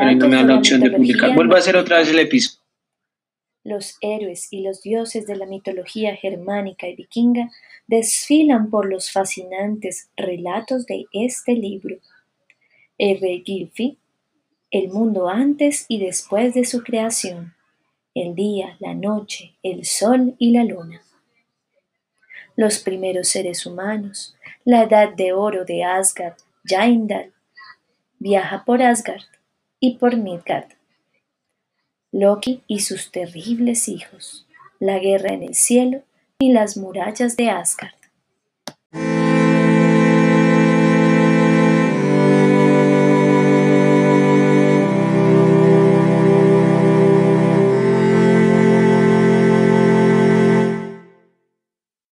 Ahí no me da la opción de publicar. Vuelvo a hacer otra vez el episodio. Los héroes y los dioses de la mitología germánica y vikinga desfilan por los fascinantes relatos de este libro. El rey Gilfi, el mundo antes y después de su creación, el día, la noche, el sol y la luna. Los primeros seres humanos, la edad de oro de Asgard, Jaindal, viaja por Asgard y por Midgard. Loki y sus terribles hijos, la guerra en el cielo y las murallas de Asgard.